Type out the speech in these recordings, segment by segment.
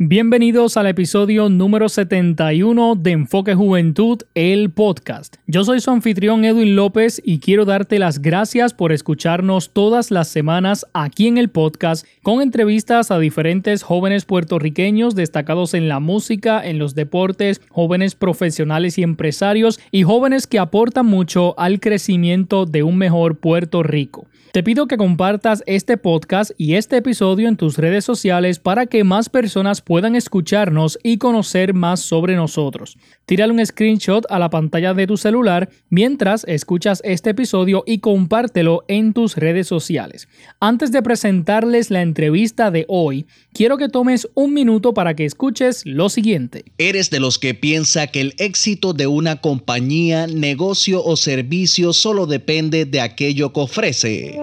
Bienvenidos al episodio número 71 de Enfoque Juventud, el podcast. Yo soy su anfitrión Edwin López y quiero darte las gracias por escucharnos todas las semanas aquí en el podcast con entrevistas a diferentes jóvenes puertorriqueños destacados en la música, en los deportes, jóvenes profesionales y empresarios y jóvenes que aportan mucho al crecimiento de un mejor Puerto Rico. Te pido que compartas este podcast y este episodio en tus redes sociales para que más personas puedan escucharnos y conocer más sobre nosotros. Tírale un screenshot a la pantalla de tu celular mientras escuchas este episodio y compártelo en tus redes sociales. Antes de presentarles la entrevista de hoy, quiero que tomes un minuto para que escuches lo siguiente. ¿Eres de los que piensa que el éxito de una compañía, negocio o servicio solo depende de aquello que ofrece?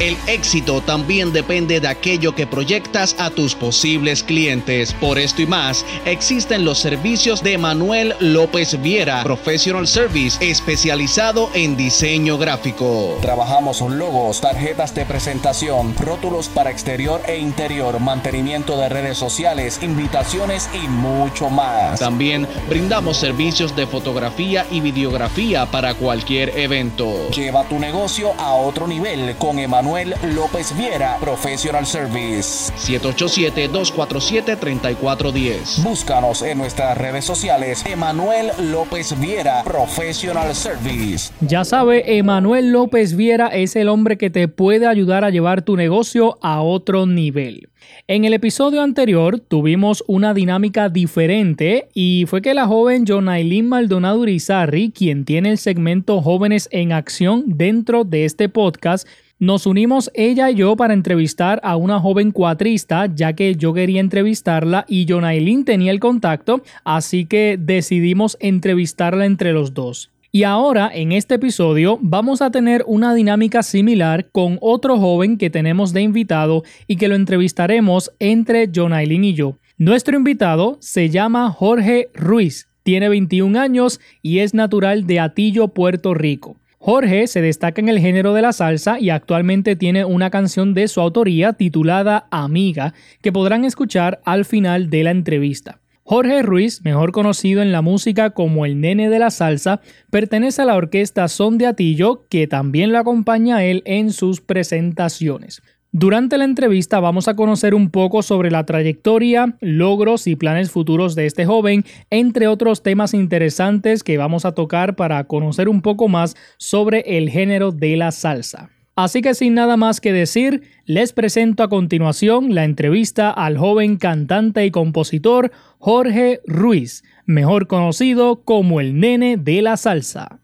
El éxito también depende de aquello que proyectas a tus posibles clientes. Por esto y más, existen los servicios de Manuel López Viera, Professional Service, especializado en diseño gráfico. Trabajamos logos, tarjetas de presentación, rótulos para exterior e interior, mantenimiento de redes sociales, invitaciones y mucho más. También brindamos servicios de fotografía y videografía para cualquier evento. Lleva tu negocio a otro nivel con Emanuel López Viera, Professional Service. 787-247-3410. Búscanos en nuestras redes sociales. Emanuel López Viera, Professional Service. Ya sabe, Emanuel López Viera es el hombre que te puede ayudar a llevar tu negocio a otro nivel. En el episodio anterior tuvimos una dinámica diferente y fue que la joven Jonailin Maldonado Urizarri, quien tiene el segmento Jóvenes en Acción dentro de este podcast, nos unimos ella y yo para entrevistar a una joven cuatrista, ya que yo quería entrevistarla y Jonailin tenía el contacto, así que decidimos entrevistarla entre los dos. Y ahora, en este episodio, vamos a tener una dinámica similar con otro joven que tenemos de invitado y que lo entrevistaremos entre John Aileen y yo. Nuestro invitado se llama Jorge Ruiz, tiene 21 años y es natural de Atillo, Puerto Rico. Jorge se destaca en el género de la salsa y actualmente tiene una canción de su autoría titulada Amiga que podrán escuchar al final de la entrevista. Jorge Ruiz, mejor conocido en la música como el nene de la salsa, pertenece a la orquesta Son de Atillo, que también lo acompaña a él en sus presentaciones. Durante la entrevista vamos a conocer un poco sobre la trayectoria, logros y planes futuros de este joven, entre otros temas interesantes que vamos a tocar para conocer un poco más sobre el género de la salsa. Así que sin nada más que decir, les presento a continuación la entrevista al joven cantante y compositor Jorge Ruiz, mejor conocido como el nene de la salsa.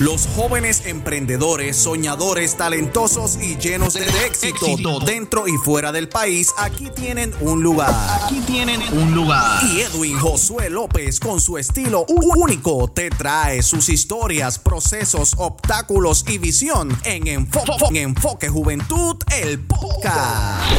Los jóvenes emprendedores, soñadores, talentosos y llenos de, éxito, dentro y fuera del país, aquí tienen un lugar. Aquí tienen un lugar. Y Edwin Josué López, con su estilo único, te trae sus historias, procesos, obstáculos y visión en Enfoque, en Enfoque Juventud, el podcast.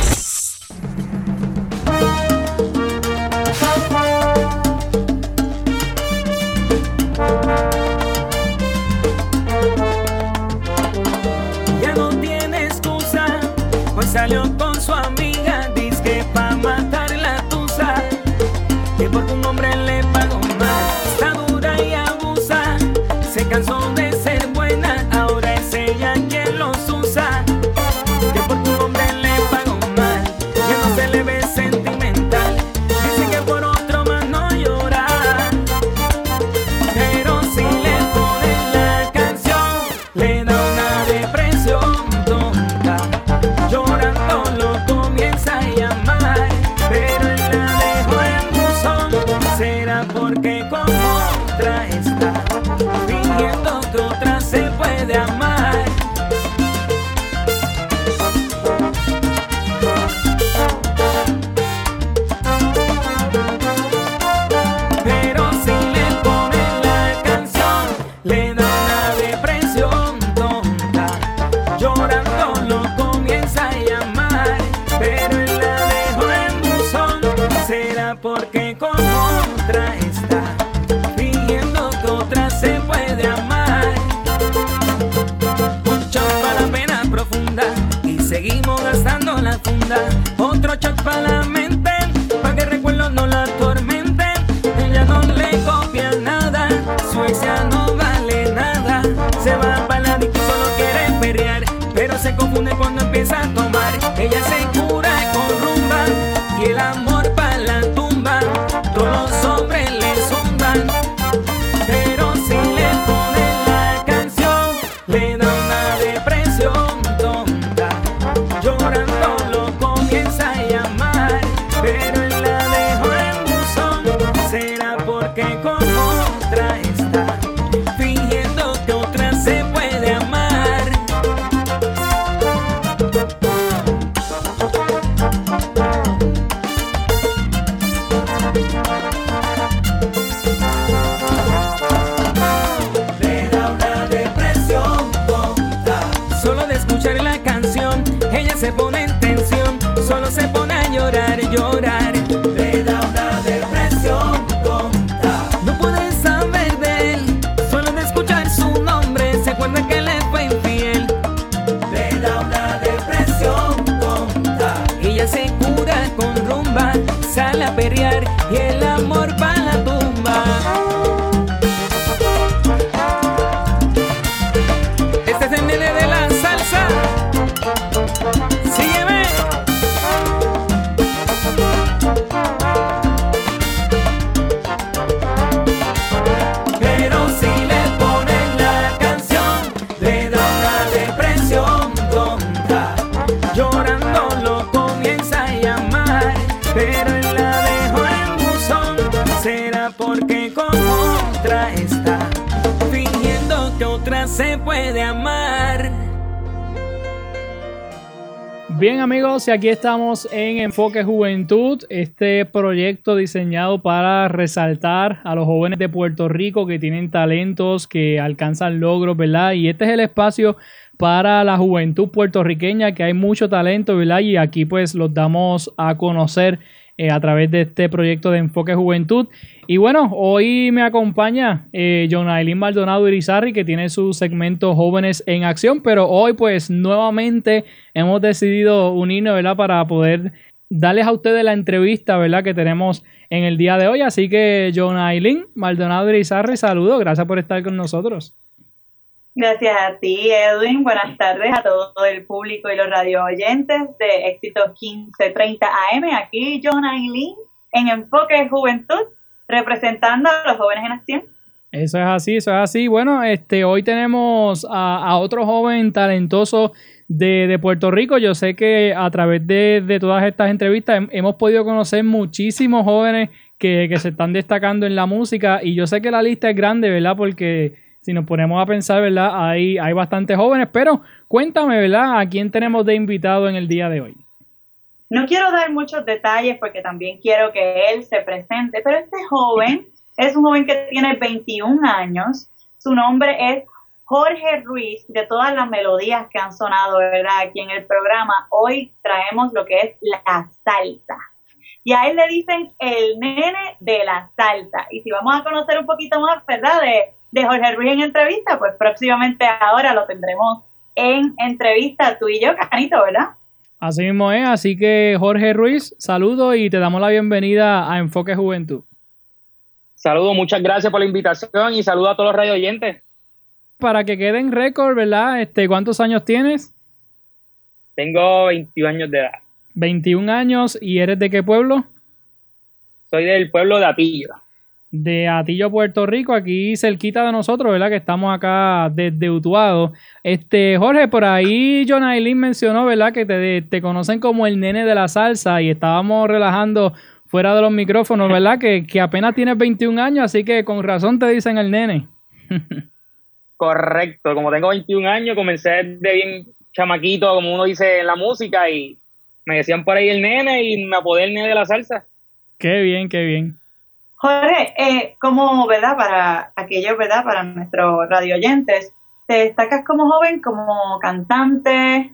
El amor y aquí estamos en Enfoque Juventud, este proyecto diseñado para resaltar a los jóvenes de Puerto Rico que tienen talentos, que alcanzan logros, ¿verdad? Y este es el espacio para la juventud puertorriqueña, que hay mucho talento, ¿verdad? Y aquí pues los damos a conocer eh, a través de este proyecto de Enfoque Juventud. Y bueno, hoy me acompaña eh, John Maldonado Irizarri, que tiene su segmento Jóvenes en Acción, pero hoy pues nuevamente hemos decidido unirnos, ¿verdad? Para poder darles a ustedes la entrevista, ¿verdad? Que tenemos en el día de hoy. Así que John Aileen Maldonado Irizarri, saludos, gracias por estar con nosotros. Gracias a ti, Edwin. Buenas tardes a todo el público y los radio oyentes de Éxito 1530 AM. Aquí, John Aileen, en Enfoque Juventud, representando a los jóvenes en acción. Eso es así, eso es así. Bueno, este, hoy tenemos a, otro joven talentoso de, de, Puerto Rico. Yo sé que a través de, de todas estas entrevistas hem, hemos podido conocer muchísimos jóvenes que, que se están destacando en la música y yo sé que la lista es grande, ¿verdad? Porque si nos ponemos a pensar, ¿verdad? Hay, hay bastantes jóvenes, pero cuéntame, ¿verdad? ¿A quién tenemos de invitado en el día de hoy? No quiero dar muchos detalles porque también quiero que él se presente, pero este joven es un joven que tiene 21 años. Su nombre es Jorge Ruiz, de todas las melodías que han sonado, ¿verdad? Aquí en el programa, hoy traemos lo que es la salsa. Y a él le dicen el nene de la salsa. Y si vamos a conocer un poquito más, ¿verdad? De Jorge Ruiz en entrevista, pues próximamente ahora lo tendremos en entrevista tú y yo, Canito, ¿verdad? Así mismo es, así que Jorge Ruiz, saludo y te damos la bienvenida a Enfoque Juventud. Saludos, muchas gracias por la invitación y saludo a todos los radio oyentes. Para que quede en récord, ¿verdad? Este, ¿Cuántos años tienes? Tengo 21 años de edad. 21 años y eres de qué pueblo? Soy del pueblo de Atillo de Atillo, Puerto Rico, aquí cerquita de nosotros, ¿verdad? Que estamos acá desde Utuado. Este, Jorge, por ahí John Aileen mencionó, ¿verdad? Que te, te, conocen como el nene de la salsa y estábamos relajando fuera de los micrófonos, ¿verdad? que, que apenas tienes 21 años, así que con razón te dicen el nene. Correcto, como tengo 21 años, comencé de bien chamaquito, como uno dice en la música, y me decían por ahí el nene y me apodé el nene de la salsa. Qué bien, qué bien. Jorge, eh, como, ¿verdad? Para aquellos, ¿verdad? Para nuestros radio oyentes, ¿te destacas como joven, como cantante?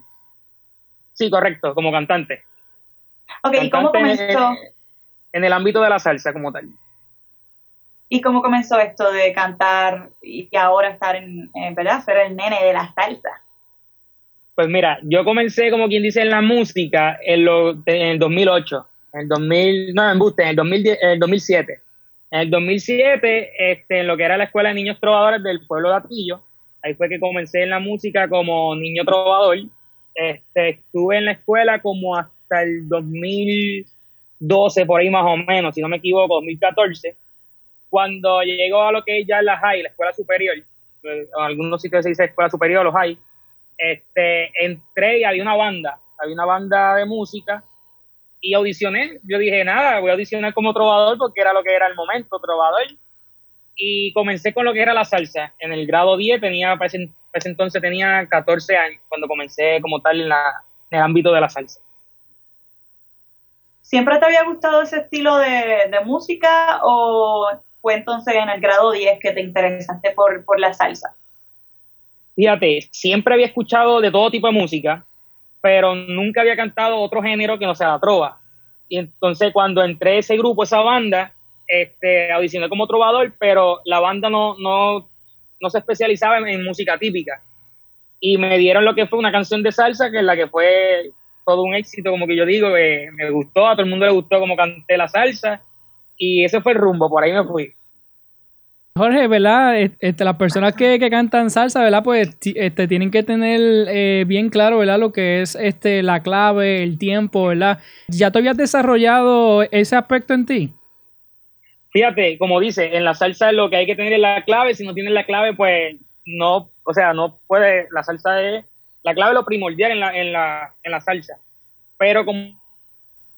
Sí, correcto, como cantante. Ok, cantante ¿y cómo comenzó? En, el ámbito de la salsa como tal. ¿Y cómo comenzó esto de cantar y ahora estar en, en, ¿verdad? Ser el nene de la salsa? Pues mira, yo comencé, como quien dice, en la música en, lo, en el 2008, en el 2000, no, en Buste, en el, 2010, en el 2007. En el 2007, este, en lo que era la Escuela de Niños Trovadores del pueblo de Atillo, ahí fue que comencé en la música como niño trovador. Este, estuve en la escuela como hasta el 2012, por ahí más o menos, si no me equivoco, 2014. Cuando llegó a lo que es ya la high, la escuela superior, en algunos sitios se dice escuela superior, los high, este, entré y había una banda, había una banda de música y audicioné. Yo dije, nada, voy a audicionar como trovador porque era lo que era el momento, trovador. Y comencé con lo que era la salsa. En el grado 10 tenía, para ese, entonces tenía 14 años, cuando comencé como tal en, la, en el ámbito de la salsa. ¿Siempre te había gustado ese estilo de, de música o fue entonces en el grado 10 que te interesaste por, por la salsa? Fíjate, siempre había escuchado de todo tipo de música, pero nunca había cantado otro género que no sea la trova. Y entonces cuando entré a ese grupo, esa banda, este, audicioné como trovador, pero la banda no, no, no se especializaba en, música típica. Y me dieron lo que fue una canción de salsa, que es la que fue todo un éxito, como que yo digo, me gustó, a todo el mundo le gustó como canté la salsa, y ese fue el rumbo, por ahí me fui. Jorge, ¿verdad? Este, las personas que, cantan salsa, ¿verdad? Pues este, tienen que tener eh, bien claro, ¿verdad? Lo que es este, la clave, el tiempo, ¿verdad? ¿Ya te habías desarrollado ese aspecto en ti? Fíjate, como dice, en la salsa lo que hay que tener es la clave. Si no tienes la clave, pues no, o sea, no puede, la salsa es, la clave es lo primordial en la, en la, en la salsa. Pero como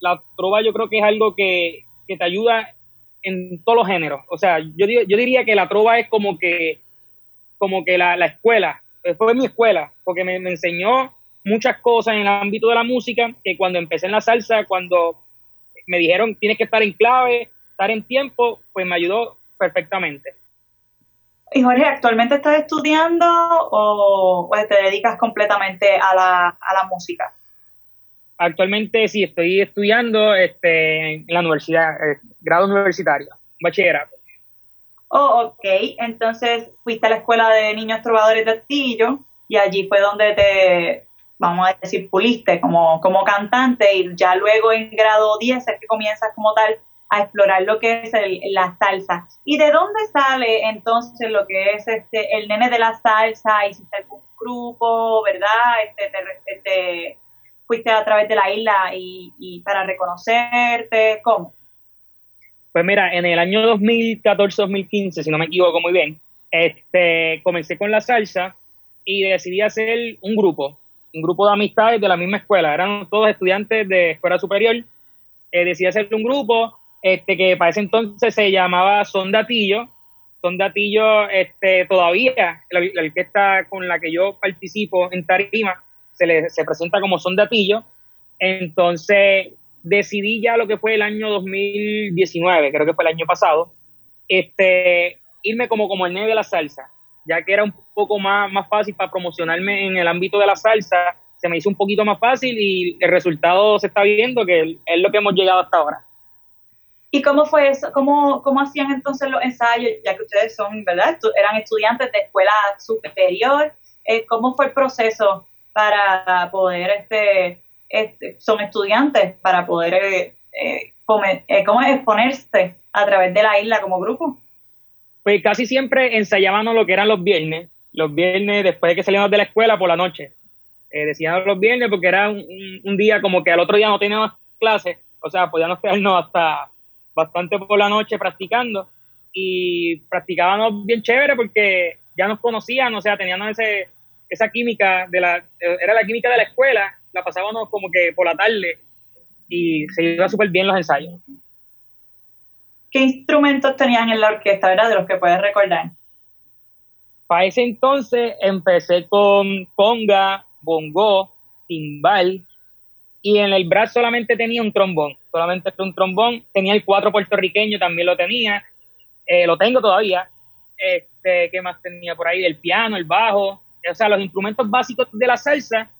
la trova yo creo que es algo que te ayuda en todos los géneros. O sea, yo, yo diría que la trova es como que, como que la, la escuela, fue mi escuela, porque me, enseñó muchas cosas en el ámbito de la música, que cuando empecé en la salsa, cuando me dijeron tienes que estar en clave, estar en tiempo, pues me ayudó perfectamente. Y Jorge, ¿actualmente estás estudiando o, te dedicas completamente a la, a la música? Actualmente sí, estoy estudiando este, en la universidad, eh, grado universitario, bachillerato. Oh, ok. Entonces fuiste a la escuela de niños trovadores de Astillo y allí fue donde te, vamos a decir, puliste como, como cantante y ya luego en grado 10 es que comienzas como tal a explorar lo que es la salsa. ¿Y de dónde sale entonces lo que es este el nene de la salsa? ¿Hiciste algún grupo, verdad? Este, te, fuiste a través de la isla y, para reconocerte? ¿Cómo? Pues mira, en el año 2014-2015, si no me equivoco muy bien, este, comencé con la salsa y decidí hacer un grupo, un grupo de amistades de la misma escuela. Eran todos estudiantes de escuela superior. Eh, decidí hacer un grupo este, que para ese entonces se llamaba Sondatillo. Sondatillo este, todavía, la orquesta con la que yo participo en Tarima, se, le, se presenta como son datillo. Entonces decidí ya lo que fue el año 2019, creo que fue el año pasado, este, irme como, como el neve de la salsa, ya que era un poco más, más fácil para promocionarme en el ámbito de la salsa, se me hizo un poquito más fácil y el resultado se está viendo, que es lo que hemos llegado hasta ahora. ¿Y cómo fue eso? ¿Cómo, cómo hacían entonces los ensayos, ya que ustedes son, ¿verdad? Eran estudiantes de escuela superior. Eh, ¿Cómo fue el proceso para poder, este, este son estudiantes, para poder eh, eh, eh ¿cómo exponerse a través de la isla como grupo? Pues casi siempre ensayábamos lo que eran los viernes, los viernes después de que salíamos de la escuela por la noche. Eh, decíamos los viernes porque era un, un, día como que al otro día no teníamos clases, o sea, podíamos quedarnos hasta bastante por la noche practicando y practicábamos bien chévere porque ya nos conocían, o sea, teníamos ese, esa química de la, era la química de la escuela, la pasábamos como que por la tarde y se iba súper bien los ensayos. ¿Qué instrumentos tenían en la orquesta, verdad? De los que puedes recordar. Para ese entonces empecé con conga, bongo, timbal y en el brazo solamente tenía un trombón, solamente un trombón. Tenía el cuatro puertorriqueño, también lo tenía, eh, lo tengo todavía. Este, ¿Qué más tenía por ahí? El piano, el bajo, o sea, los instrumentos básicos de la salsa,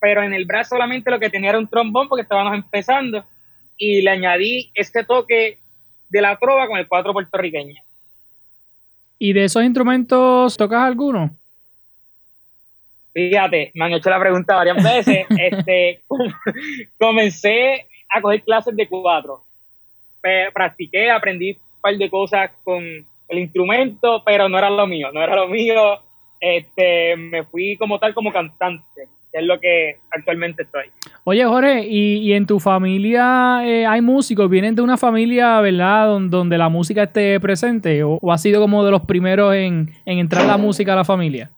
pero en el brazo solamente lo que tenía era un trombón porque estábamos empezando y le añadí este toque de la trova con el cuatro puertorriqueño. ¿Y de esos instrumentos tocas alguno? Fíjate, me han hecho la pregunta varias veces. este, comencé a coger clases de cuatro. Practiqué, aprendí un par de cosas con el instrumento, pero no era lo mío, no era lo mío. Este, me fui como tal como cantante, que es lo que actualmente estoy. Oye, Jorge, ¿y, en tu familia eh, hay músicos? ¿Vienen de una familia, verdad, donde, la música esté presente? ¿O, ha sido como de los primeros en, en entrar la música a la familia?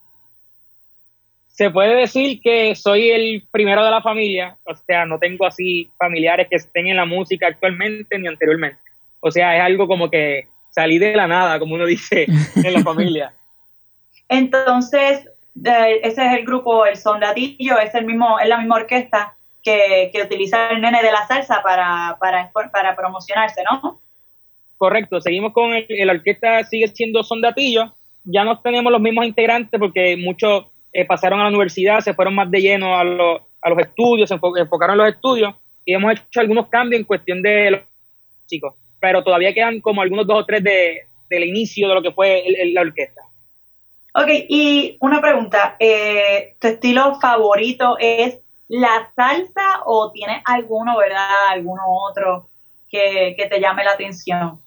se puede decir que soy el primero de la familia, o sea, no tengo así familiares que estén en la música actualmente ni anteriormente. O sea, es algo como que salí de la nada, como uno dice en la familia. Entonces, ese es el grupo El Sondadillo, es, el mismo, es la misma orquesta que, utiliza el nene de la salsa para, para, para promocionarse, ¿no? Correcto, seguimos con el, la orquesta, sigue siendo Sondatillo, ya no tenemos los mismos integrantes porque muchos eh, pasaron a la universidad, se fueron más de lleno a, a los estudios, se enfocaron en los estudios y hemos hecho algunos cambios en cuestión de los chicos, pero todavía quedan como algunos dos o tres de, del inicio de lo que fue la orquesta. Ok, y una pregunta, eh, ¿tu estilo favorito es la salsa o tienes alguno, verdad, alguno otro que, que te llame la atención?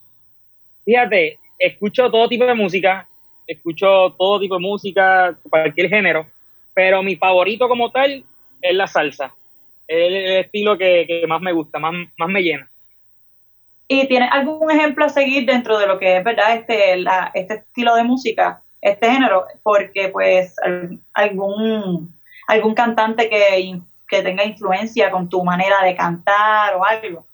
Fíjate, escucho todo tipo de música, escucho todo tipo de música, cualquier género, pero mi favorito como tal es la salsa. Es el estilo que, más me gusta, más, más me llena. ¿Y tienes algún ejemplo a seguir dentro de lo que es, verdad, este, la, este estilo de música, este género? Porque, pues, algún, algún cantante que, que tenga influencia con tu manera de cantar o algo.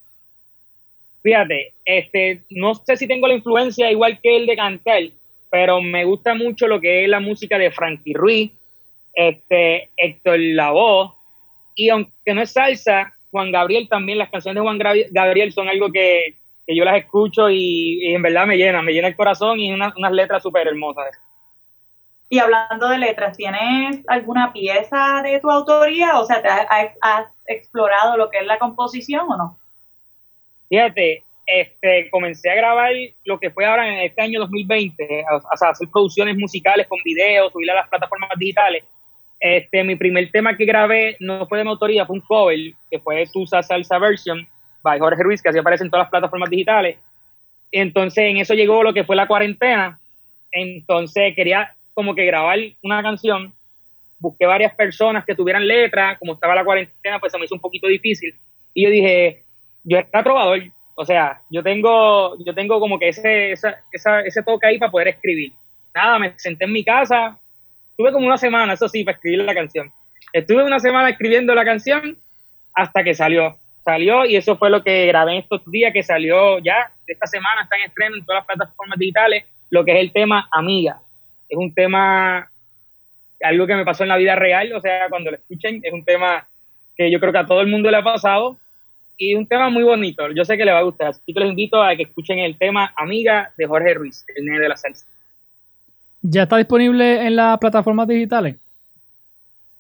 Fíjate, este, no sé si tengo la influencia igual que el de cantar, pero me gusta mucho lo que es la música de Frankie Ruiz, este, Héctor Lavoe, y aunque no es salsa, Juan Gabriel también, las canciones de Juan Gabriel son algo que, yo las escucho y, en verdad me llena, me llena el corazón y unas letras súper hermosas. Y hablando de letras, ¿tienes alguna pieza de tu autoría? O sea, has, has explorado lo que es la composición o no? Fíjate, este, comencé a grabar lo que fue ahora en este año 2020, a, hacer producciones musicales con videos, subir a las plataformas digitales. Este, mi primer tema que grabé no fue de mi autoría, fue un cover, que fue Tusa Salsa Version, by Jorge Ruiz, que así aparece en todas las plataformas digitales. Entonces, en eso llegó lo que fue la cuarentena. Entonces, quería como que grabar una canción. Busqué varias personas que tuvieran letra. Como estaba la cuarentena, pues se me hizo un poquito difícil. Y yo dije, yo era trovador, o sea, yo tengo, yo tengo como que ese, esa, ese toque ahí para poder escribir. Nada, me senté en mi casa, estuve como una semana, eso sí, para escribir la canción. Estuve una semana escribiendo la canción hasta que salió. Salió y eso fue lo que grabé estos días, que salió ya, esta semana está en estreno en todas las plataformas digitales, lo que es el tema Amiga. Es un tema, algo que me pasó en la vida real, o sea, cuando lo escuchen, es un tema que yo creo que a todo el mundo le ha pasado, y un tema muy bonito. Yo sé que le va a gustar, así que les invito a que escuchen el tema Amiga de Jorge Ruiz, el nene de la salsa. ¿Ya está disponible en las plataformas digitales?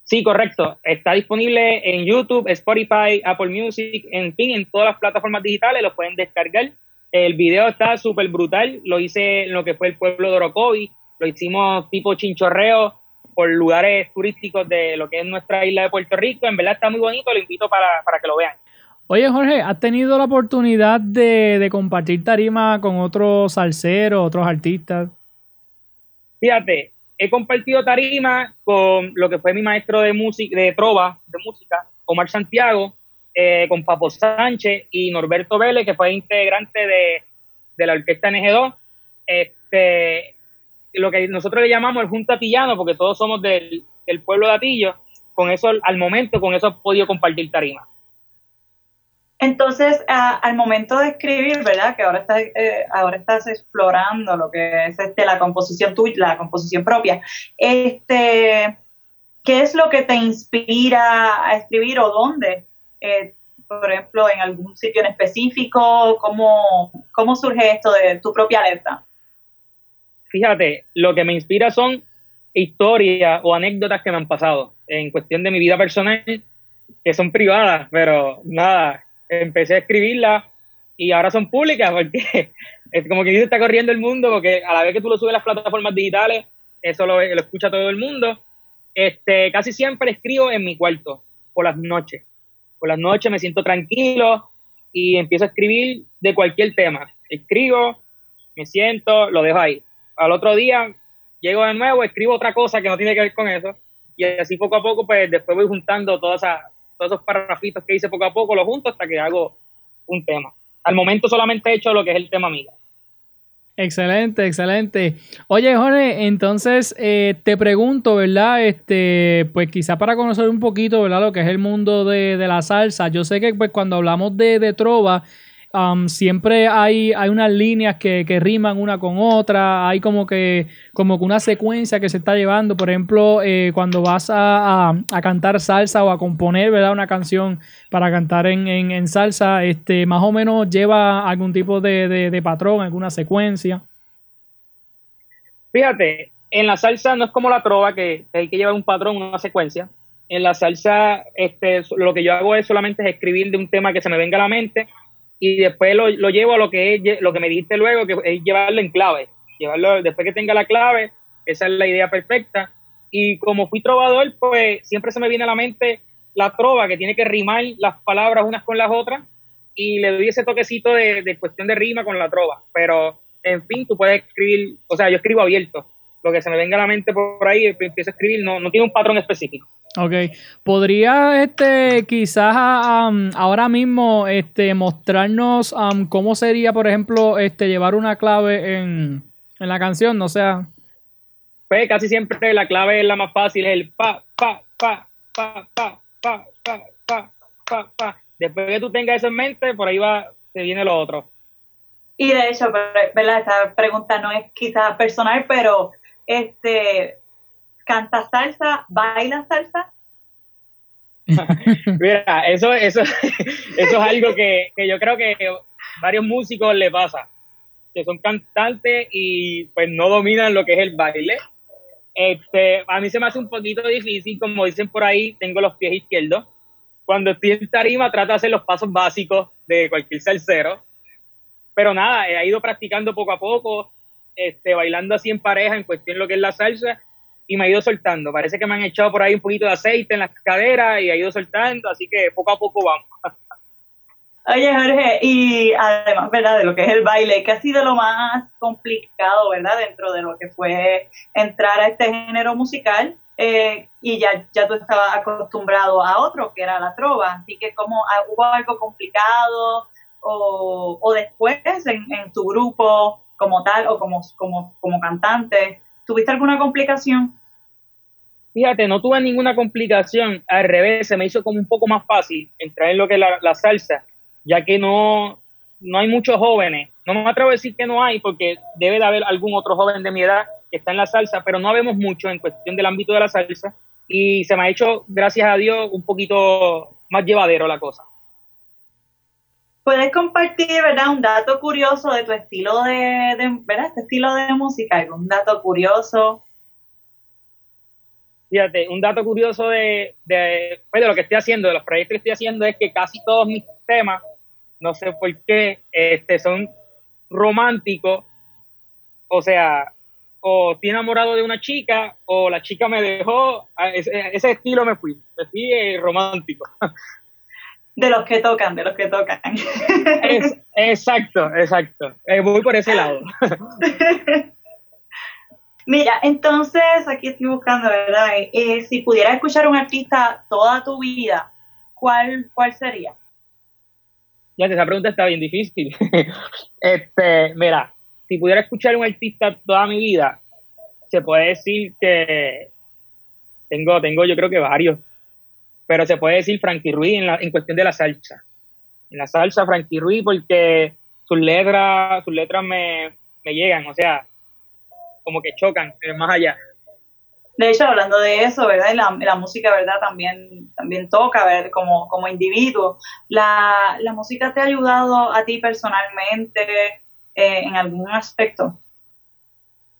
Sí, correcto. Está disponible en YouTube, Spotify, Apple Music, en fin, en todas las plataformas digitales, lo pueden descargar. El video está súper brutal, lo hice en lo que fue el pueblo de Orocovi, lo hicimos tipo chinchorreo por lugares turísticos de lo que es nuestra isla de Puerto Rico. En verdad está muy bonito, lo invito para, para que lo vean. Oye, Jorge, ¿has tenido la oportunidad de, compartir tarima con otros salseros, otros artistas? Fíjate, he compartido tarima con lo que fue mi maestro de música, de trova, de música, Omar Santiago, eh, con Papo Sánchez y Norberto Vélez, que fue integrante de, la orquesta NG2. Este, lo que nosotros le llamamos el Junta Atillano, porque todos somos del, pueblo de Atillo. Con eso, al momento, con eso he podido compartir tarima. Entonces, al momento de escribir, ¿verdad? Que ahora estás, eh, ahora estás explorando lo que es este, la composición tuya, la composición propia. Este, ¿Qué es lo que te inspira a escribir o dónde? Eh, por ejemplo, en algún sitio en específico, ¿cómo, ¿cómo surge esto de tu propia letra? Fíjate, lo que me inspira son historias o anécdotas que me han pasado en cuestión de mi vida personal, que son privadas, pero nada, empecé a escribirla y ahora son públicas porque es como que dice está corriendo el mundo porque a la vez que tú lo subes a las plataformas digitales, eso lo, lo escucha todo el mundo Este, casi siempre escribo en mi cuarto, por las noches. Por las noches me siento tranquilo y empiezo a escribir de cualquier tema. Escribo, me siento, lo dejo ahí. Al otro día llego de nuevo, escribo otra cosa que no tiene que ver con eso. Y así poco a poco, pues después voy juntando todas todos esos parrafitos que hice poco a poco, los junto hasta que hago un tema. Al momento solamente he hecho lo que es el tema amiga. Excelente, excelente. Oye, Jorge, entonces eh, te pregunto, ¿verdad? Este, pues quizá para conocer un poquito, ¿verdad? Lo que es el mundo de, la salsa. Yo sé que pues cuando hablamos de, de trova, siempre hay, hay unas líneas que, riman una con otra, hay como que, como que una secuencia que se está llevando. Por ejemplo, eh, cuando vas a, cantar salsa o a componer ¿verdad? una canción para cantar en, salsa, este, más o menos lleva algún tipo de, patrón, alguna secuencia. Fíjate, en la salsa no es como la trova, que hay que llevar un patrón, una secuencia. En la salsa, este, lo que yo hago es solamente escribir de un tema que se me venga a la mente y después lo, lo, llevo a lo que es lo que me dijiste luego, que es llevarlo en clave. Llevarlo, después que tenga la clave, esa es la idea perfecta. Y como fui trovador, pues siempre se me viene a la mente la trova, que tiene que rimar las palabras unas con las otras, y le doy ese toquecito de, de cuestión de rima con la trova. Pero, en fin, tú puedes escribir, o sea, yo escribo abierto. Lo que se me venga a la mente por ahí, empiezo a escribir, no, no tiene un patrón específico. Ok, ¿podría este quizás ahora mismo este mostrarnos cómo sería, por ejemplo, este llevar una clave en, la canción? No sea. Pues casi siempre la clave es la más fácil, es el pa, pa, pa, pa, pa, pa, pa, pa, pa, pa. Después que tú tengas eso en mente, por ahí va, se viene lo otro. Y de hecho, ¿verdad? Esta pregunta no es quizás personal, pero este canta salsa, baila salsa. Mira, eso, eso, eso es algo que, yo creo que varios músicos le pasa, que son cantantes y pues no dominan lo que es el baile. Este, a mí se me hace un poquito difícil, como dicen por ahí, tengo los pies izquierdos. Cuando estoy en tarima trato de hacer los pasos básicos de cualquier salsero. Pero nada, he ido practicando poco a poco, este, bailando así en pareja en cuestión de lo que es la salsa y me ha ido soltando. Parece que me han echado por ahí un poquito de aceite en las caderas y ha ido soltando, así que poco a poco vamos. Oye, Jorge, y además, ¿verdad? De lo que es el baile, que ha sido lo más complicado, ¿verdad? Dentro de lo que fue entrar a este género musical, eh, y ya, ya tú estabas acostumbrado a otro, que era la trova, así que como ah, hubo algo complicado o, o después en, en, tu grupo como tal o como, como, como cantante, ¿Tuviste alguna complicación? Fíjate, no tuve ninguna complicación, al revés, se me hizo como un poco más fácil entrar en lo que es la, salsa, ya que no, no hay muchos jóvenes, no me atrevo a decir que no hay, porque debe de haber algún otro joven de mi edad que está en la salsa, pero no habemos mucho en cuestión del ámbito de la salsa, y se me ha hecho, gracias a Dios, un poquito más llevadero la cosa. ¿Puedes compartir, verdad, un dato curioso de tu estilo de, verdad, este estilo de música? ¿Algún dato curioso? Fíjate, un dato curioso de, de, pues, de lo que estoy haciendo, de los proyectos que estoy haciendo, es que casi todos mis temas, no sé por qué, este, son románticos. O sea, o estoy enamorado de una chica, o la chica me dejó, ese, ese estilo me fui, me fui eh, romántico. De los que tocan, de los que tocan. exacto, exacto. Eh, voy por ese lado. Mira, entonces aquí estoy buscando, ¿verdad? Eh, si pudieras escuchar a un artista toda tu vida, ¿cuál, cuál sería? Ya, esa pregunta está bien difícil. este, mira, si pudiera escuchar a un artista toda mi vida, se puede decir que tengo, tengo yo creo que varios pero se puede decir Frankie Ruiz en, la, en cuestión de la salsa. En la salsa, Frankie Ruiz, porque sus letras, sus letras me, llegan, o sea, como que chocan, más allá. De hecho, hablando de eso, ¿verdad? la, la música, ¿verdad? También, también toca, ver como, como individuo. La, ¿La música te ha ayudado a ti personalmente eh, en algún aspecto?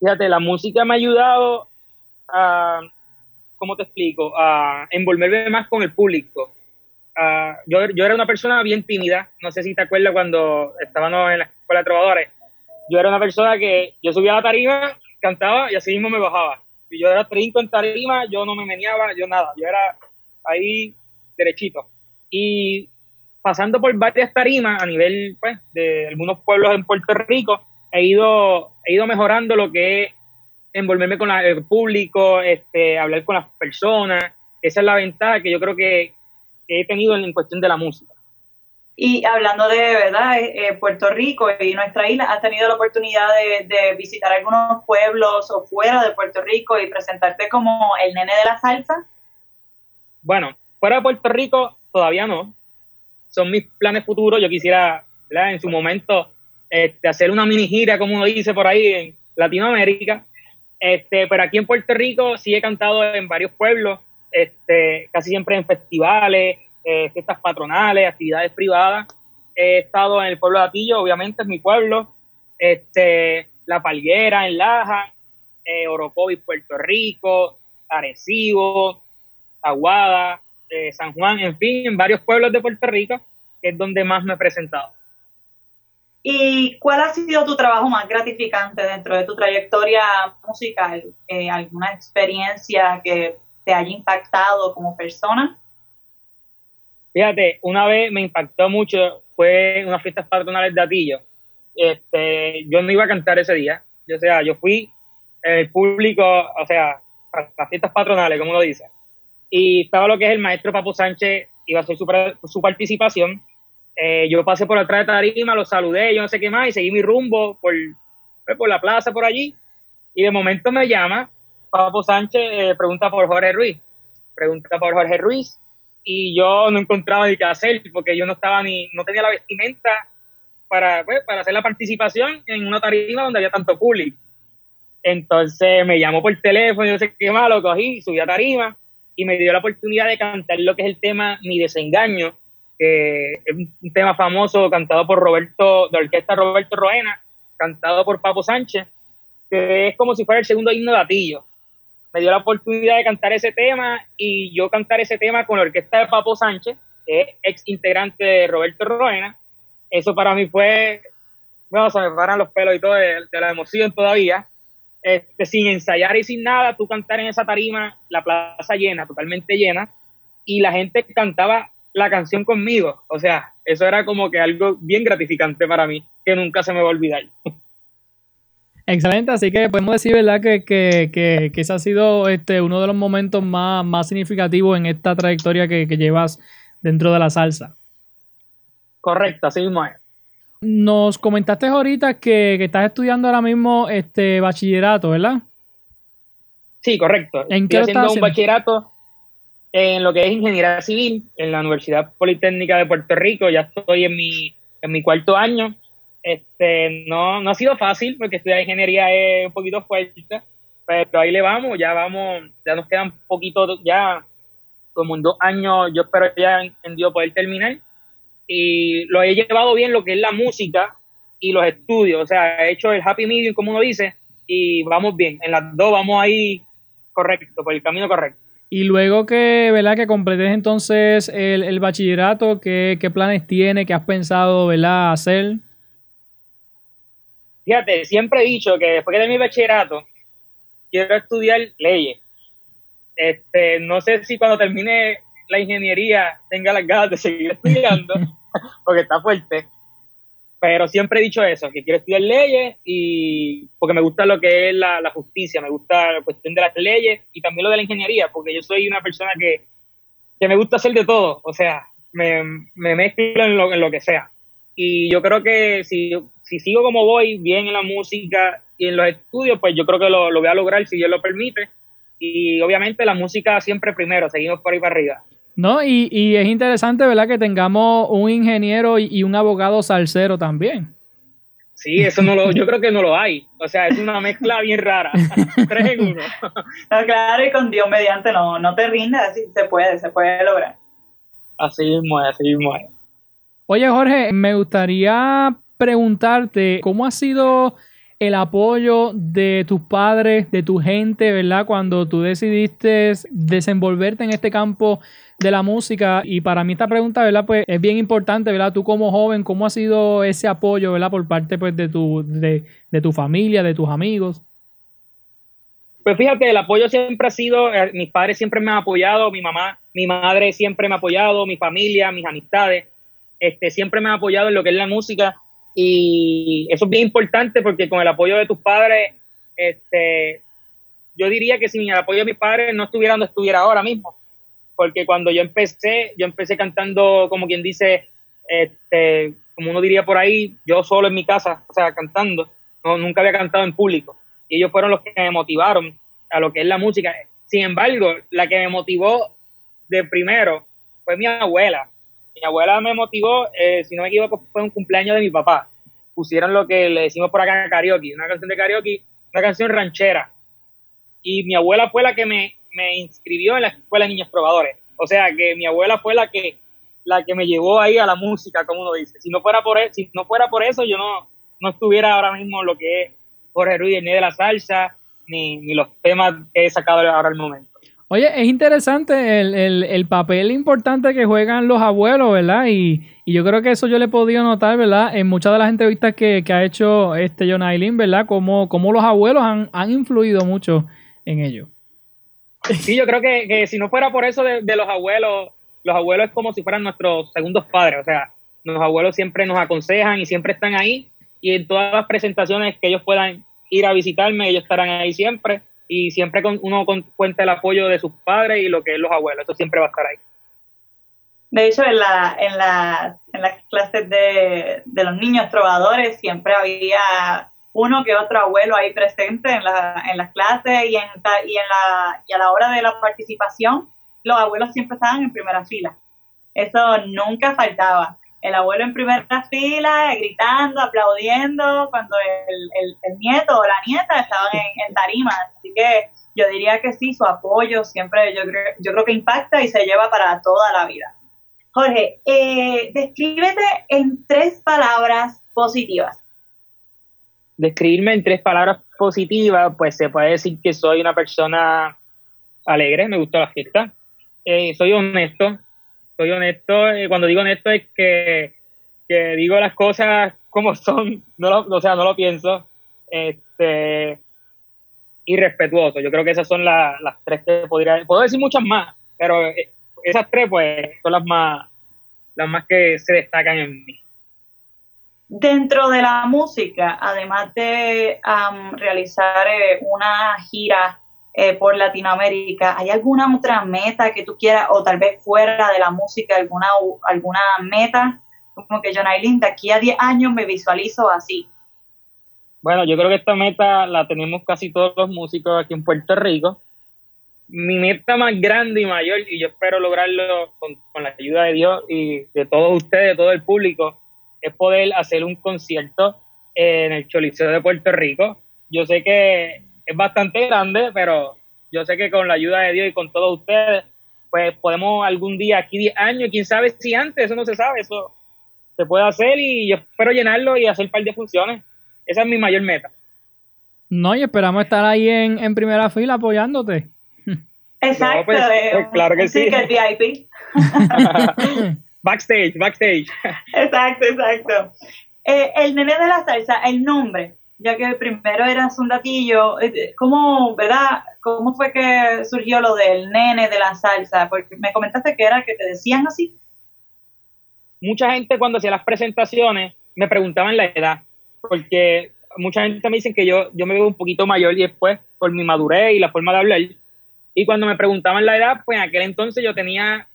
Fíjate, la música me ha ayudado a, ¿cómo te explico? A envolverme más con el público. yo, yo era una persona bien tímida, no sé si te acuerdas cuando estábamos en la escuela de trovadores. Yo era una persona que yo subía a la tarima, cantaba y así mismo me bajaba. yo era trinco en tarima, yo no me meneaba, yo nada, yo era ahí derechito. Y pasando por varias tarimas a nivel pues, de algunos pueblos en Puerto Rico, he ido, he ido mejorando lo que es envolverme con el público, este, hablar con las personas. Esa es la ventaja que yo creo que, he tenido en, cuestión de la música. Y hablando de verdad, eh, eh, Puerto Rico y nuestra isla, ¿has tenido la oportunidad de, visitar algunos pueblos o fuera de Puerto Rico y presentarte como el nene de la salsa? Bueno, fuera de Puerto Rico todavía no. Son mis planes futuros. Yo quisiera, en su momento, este, hacer una mini gira, como uno dice por ahí, en Latinoamérica. Este, pero aquí en Puerto Rico sí he cantado en varios pueblos, este, casi siempre en festivales, eh, fiestas patronales, actividades privadas. He estado en el pueblo de Atillo, obviamente es mi pueblo, este, La Palguera en Laja, eh, Orocovis, Puerto Rico, Arecibo, Aguada, eh, San Juan, en fin, en varios pueblos de Puerto Rico, que es donde más me he presentado. ¿Y cuál ha sido tu trabajo más gratificante dentro de tu trayectoria musical? Eh, ¿Alguna experiencia que te haya impactado como persona? Fíjate, una vez me impactó mucho, fue unas fiestas patronales de Atillo. Este, yo no iba a cantar ese día, o sea, yo fui el público, o sea, las fiestas patronales, como lo dice, y estaba lo que es el maestro Papo Sánchez, iba a hacer su, su participación, eh, yo pasé por atrás de tarima, lo saludé, yo no sé qué más, y seguí mi rumbo por, pues, por la plaza por allí. Y de momento me llama Papo Sánchez, eh, pregunta por Jorge Ruiz. Pregunta por Jorge Ruiz. Y yo no encontraba ni qué hacer, porque yo no estaba ni, no tenía la vestimenta para, pues, para hacer la participación en una tarima donde había tanto público. Entonces me llamó por teléfono, yo sé qué más, cogí, subí a tarima y me dio la oportunidad de cantar lo que es el tema Mi Desengaño, es un tema famoso cantado por Roberto, de orquesta Roberto Roena, cantado por Papo Sánchez, que es como si fuera el segundo himno de Atillo. Me dio la oportunidad de cantar ese tema y yo cantar ese tema con la orquesta de Papo Sánchez, que es ex integrante de Roberto Roena. Eso para mí fue, bueno, se me paran los pelos y todo de, la emoción todavía. Este, sin ensayar y sin nada, tú cantar en esa tarima, la plaza llena, totalmente llena, y la gente cantaba la canción conmigo. O sea, eso era como que algo bien gratificante para mí, que nunca se me va a olvidar. Excelente, así que podemos decir, ¿verdad? Que, que, que, ese ha sido este, uno de los momentos más, más significativos en esta trayectoria que, llevas dentro de la salsa. Correcto, así mismo es. Nos comentaste ahorita que, estás estudiando ahora mismo este bachillerato, ¿verdad? Sí, correcto. ¿En qué Estoy haciendo un bachillerato en lo que es ingeniería civil en la Universidad Politécnica de Puerto Rico. Ya estoy en mi, en mi cuarto año. Este, no, no ha sido fácil porque estudiar ingeniería es un poquito fuerte, pero ahí le vamos, ya vamos, ya nos quedan poquito, ya como en dos años, yo espero ya en poder terminar. Y lo he llevado bien lo que es la música y los estudios, o sea, he hecho el happy medium, como uno dice, y vamos bien, en las dos vamos ahí correcto, por el camino correcto. Y luego que, ¿verdad? Que completes entonces el, bachillerato, ¿qué, planes tiene, qué has pensado, ¿verdad? Hacer. Fíjate, siempre he dicho que después de mi bachillerato, quiero estudiar leyes. Este, no sé si cuando termine la ingeniería tenga las ganas de seguir estudiando, porque está fuerte pero siempre he dicho eso, que quiero estudiar leyes y porque me gusta lo que es la, justicia, me gusta la cuestión de las leyes y también lo de la ingeniería, porque yo soy una persona que, me gusta hacer de todo, o sea, me, me mezclo en lo, en lo, que sea. Y yo creo que si, si sigo como voy, bien en la música y en los estudios, pues yo creo que lo, lo voy a lograr si Dios lo permite. Y obviamente la música siempre primero, seguimos por ahí para arriba. No, y, y, es interesante, ¿verdad? Que tengamos un ingeniero y, un abogado salsero también. Sí, eso no lo, yo creo que no lo hay. O sea, es una mezcla bien rara. Tres en uno. claro, y con Dios mediante no, no te rindas, así se puede, se puede lograr. Así mismo es, así mismo es. Oye, Jorge, me gustaría preguntarte cómo ha sido el apoyo de tus padres, de tu gente, ¿verdad? Cuando tú decidiste desenvolverte en este campo de la música. Y para mí esta pregunta, ¿verdad? Pues es bien importante, ¿verdad? Tú como joven, ¿cómo ha sido ese apoyo, ¿verdad? Por parte pues, de, tu, de, tu familia, de tus amigos. Pues fíjate, el apoyo siempre ha sido, eh, mis padres siempre me han apoyado, mi mamá, mi madre siempre me ha apoyado, mi familia, mis amistades, este, siempre me han apoyado en lo que es la música y eso es bien importante porque con el apoyo de tus padres, este, yo diría que sin el apoyo de mis padres no estuviera donde estuviera ahora mismo, porque cuando yo empecé, yo empecé cantando, como quien dice, este, como uno diría por ahí, yo solo en mi casa, o sea, cantando, no, nunca había cantado en público y ellos fueron los que me motivaron a lo que es la música. Sin embargo, la que me motivó de primero fue mi abuela. Mi abuela me motivó, eh, si no me equivoco, fue un cumpleaños de mi papá. Pusieron lo que le decimos por acá karaoke, una canción de karaoke, una canción ranchera. Y mi abuela fue la que me, me inscribió en la escuela de niños probadores. O sea que mi abuela fue la que la que me llevó ahí a la música, como uno dice. Si no fuera por, e, si no fuera por eso, yo no, no estuviera ahora mismo lo que es Jorge Ruiz, ni de la salsa, ni, ni los temas que he sacado ahora al momento. Oye, es interesante el, papel importante que juegan los abuelos, ¿verdad? Y, yo creo que eso yo le he podido notar, ¿verdad? En muchas de las entrevistas que, ha hecho este John Aileen, ¿verdad? Cómo, cómo los abuelos han, han, influido mucho en ello. Sí, yo creo que, que si no fuera por eso de, de, los abuelos, los abuelos es como si fueran nuestros segundos padres, o sea, los abuelos siempre nos aconsejan y siempre están ahí y en todas las presentaciones que ellos puedan ir a visitarme, ellos estarán ahí siempre y siempre con, uno cuenta el apoyo de sus padres y lo que es los abuelos, eso siempre va a estar ahí. De hecho, en, la, en, la, en las clases de, de los niños trovadores siempre había uno que otro abuelo ahí presente en, la, en las clases y, en, y, en la, y a la hora de la participación, los abuelos siempre estaban en primera fila. Eso nunca faltaba el abuelo en primera fila, gritando, aplaudiendo, cuando el, el, nieto o la nieta estaban en, tarima. Así que yo diría que sí, su apoyo siempre yo creo, yo creo que impacta y se lleva para toda la vida. Jorge, eh, descríbete en tres palabras positivas. Describirme en tres palabras positivas, pues se puede decir que soy una persona alegre, me gusta la fiesta, eh, soy honesto, soy honesto, y cuando digo honesto es que, digo las cosas como son, no lo, o sea, no lo pienso, este, y respetuoso. Yo creo que esas son las tres que podría, puedo decir muchas más, pero eh, esas tres pues son las más, las más que se destacan en mí. Dentro de la música, además de realizar eh, una gira eh, por Latinoamérica, ¿hay alguna otra meta que tú quieras, o tal vez fuera de la música, alguna, alguna meta? Como que John Aileen, de aquí a 10 años me visualizo así. Bueno, yo creo que esta meta la tenemos casi todos los músicos aquí en Puerto Rico. Mi meta más grande y mayor, y yo espero lograrlo con, con la ayuda de Dios y de todos ustedes, de todo el público, es poder hacer un concierto en el Choliseo de Puerto Rico. Yo sé que es bastante grande, pero yo sé que con la ayuda de Dios y con todos ustedes, pues podemos algún día, aquí 10 años, quién sabe si antes, eso no se sabe, eso se puede hacer y yo espero llenarlo y hacer un par de funciones. Esa es mi mayor meta. No, y esperamos estar ahí en, primera fila apoyándote. Exacto. Pues, eh, pues, claro que sí. Que VIP. backstage, backstage. Exacto, exacto. Eh, el nene de la salsa, el nombre, ya que primero eras un datillo, eh, ¿cómo, verdad? ¿Cómo fue que surgió lo del nene de la salsa? Porque me comentaste que era que te decían así. Mucha gente cuando hacía las presentaciones me preguntaban la edad, porque mucha gente me dicen que yo, yo me veo un poquito mayor y después por mi madurez y la forma de hablar. Y cuando me preguntaban la edad, pues en aquel entonces yo tenía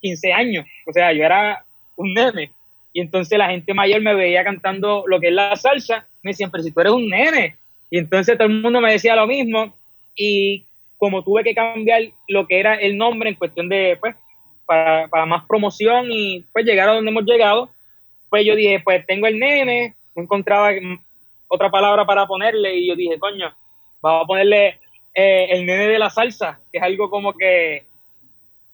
15 años, o sea, yo era un nene. Y entonces la gente mayor me veía cantando lo que es la salsa me decían, pero si tú eres un nene. Y entonces todo el mundo me decía lo mismo. Y como tuve que cambiar lo que era el nombre en cuestión de, pues, para, más promoción y pues llegar a donde hemos llegado, pues yo dije, pues tengo el nene, no encontraba otra palabra para ponerle y yo dije, coño, vamos a ponerle eh, el nene de la salsa, que es algo como que,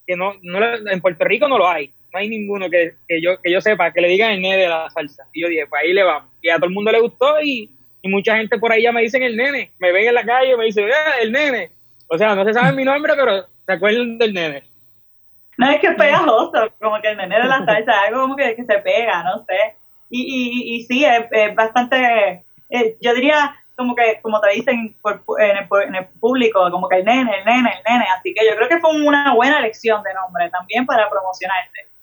que no, no, en Puerto Rico no lo hay no hay ninguno que, yo, que yo sepa que le digan el nene de la salsa. Y yo dije, pues ahí le vamos. Y a todo el mundo le gustó y, mucha gente por ahí ya me dicen el nene. Me ven en la calle y me dicen, ah, el nene. O sea, no se sabe mi nombre, pero se acuerdan del nene. No es que es pegajoso, como que el nene de la salsa, algo como que, se pega, no sé. Y, y, y sí, es, bastante, eh, yo diría, como que, como te dicen en, el, público, como que el nene, el nene, el nene. Así que yo creo que fue una buena elección de nombre también para promocionarte.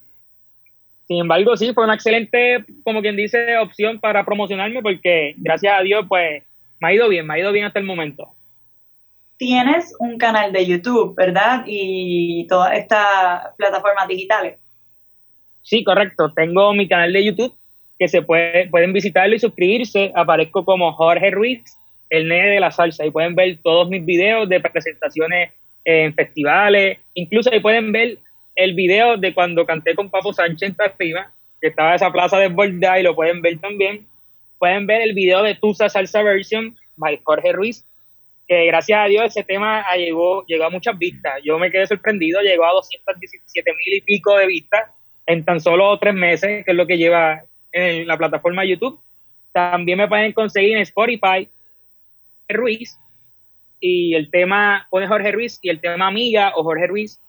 Sin embargo, sí, fue una excelente, como quien dice, opción para promocionarme porque gracias a Dios, pues, me ha ido bien, me ha ido bien hasta el momento. Tienes un canal de YouTube, ¿verdad? Y todas estas plataformas digitales. Sí, correcto. Tengo mi canal de YouTube que se puede, pueden visitarlo y suscribirse. Aparezco como Jorge Ruiz, el nene de la salsa, y pueden ver todos mis videos de presentaciones en festivales. Incluso ahí pueden ver el video de cuando canté con Papo Sánchez Tarima, que estaba esa plaza de desbordada y lo pueden ver también. Pueden ver el video de Tusa Salsa Version by Jorge Ruiz, que gracias a Dios ese tema llegó, llegó a muchas vistas. Yo me quedé sorprendido, llegó a 217 mil y pico de vistas en tan solo tres meses, que es lo que lleva en la plataforma YouTube. También me pueden conseguir en Spotify Ruiz y el tema pone Jorge Ruiz y el tema Amiga o Jorge Ruiz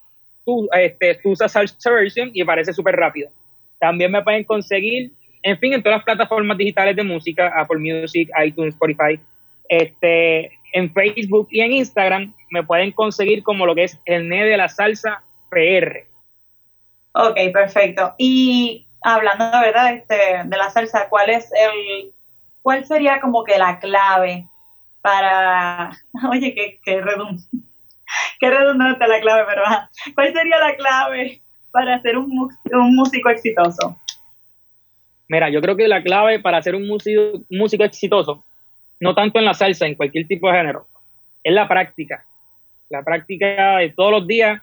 tú, este, Salsa Version y aparece súper rápido. También me pueden conseguir, en fin, en todas las plataformas digitales de música, Apple Music, iTunes, Spotify, este, en Facebook y en Instagram me pueden conseguir como lo que es el NE de la salsa PR. Ok, perfecto. Y hablando verdad este, de la salsa, ¿cuál es el, cuál sería como que la clave para, oye, qué, qué, qué redundante la clave, pero ¿cuál sería la clave para ser un, músico exitoso? Mira, yo creo que la clave para ser un músico, músico exitoso, no tanto en la salsa, en cualquier tipo de género, es la práctica. La práctica de todos los días